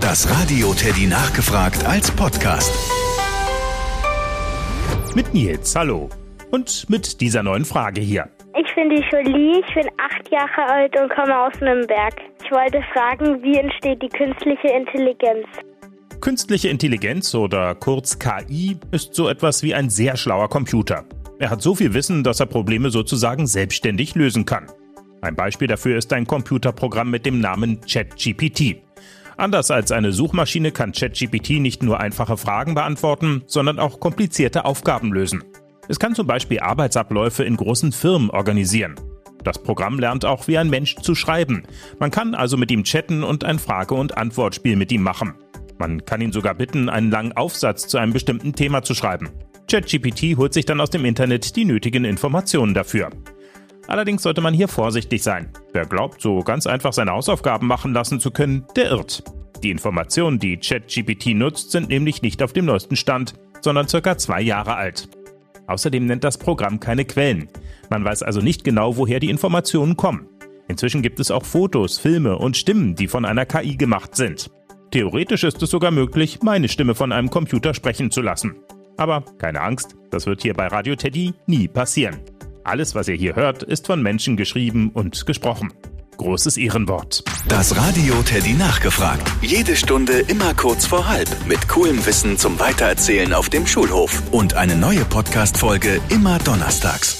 Das Radio Teddy nachgefragt als Podcast. Mit Nils, hallo. Und mit dieser neuen Frage hier. Ich bin die Jolie, ich bin acht Jahre alt und komme aus Nürnberg. Ich wollte fragen, wie entsteht die künstliche Intelligenz? Künstliche Intelligenz oder kurz KI ist so etwas wie ein sehr schlauer Computer. Er hat so viel Wissen, dass er Probleme sozusagen selbstständig lösen kann. Ein Beispiel dafür ist ein Computerprogramm mit dem Namen ChatGPT. Anders als eine Suchmaschine kann ChatGPT nicht nur einfache Fragen beantworten, sondern auch komplizierte Aufgaben lösen. Es kann zum Beispiel Arbeitsabläufe in großen Firmen organisieren. Das Programm lernt auch wie ein Mensch zu schreiben. Man kann also mit ihm chatten und ein Frage- und Antwortspiel mit ihm machen. Man kann ihn sogar bitten, einen langen Aufsatz zu einem bestimmten Thema zu schreiben. ChatGPT holt sich dann aus dem Internet die nötigen Informationen dafür. Allerdings sollte man hier vorsichtig sein. Wer glaubt, so ganz einfach seine Hausaufgaben machen lassen zu können, der irrt. Die Informationen, die ChatGPT nutzt, sind nämlich nicht auf dem neuesten Stand, sondern circa zwei Jahre alt. Außerdem nennt das Programm keine Quellen. Man weiß also nicht genau, woher die Informationen kommen. Inzwischen gibt es auch Fotos, Filme und Stimmen, die von einer KI gemacht sind. Theoretisch ist es sogar möglich, meine Stimme von einem Computer sprechen zu lassen. Aber keine Angst, das wird hier bei Radio Teddy nie passieren. Alles, was ihr hier hört, ist von Menschen geschrieben und gesprochen. Großes Ehrenwort. Das Radio Teddy nachgefragt. Jede Stunde immer kurz vor halb. Mit coolem Wissen zum Weitererzählen auf dem Schulhof. Und eine neue Podcast-Folge immer donnerstags.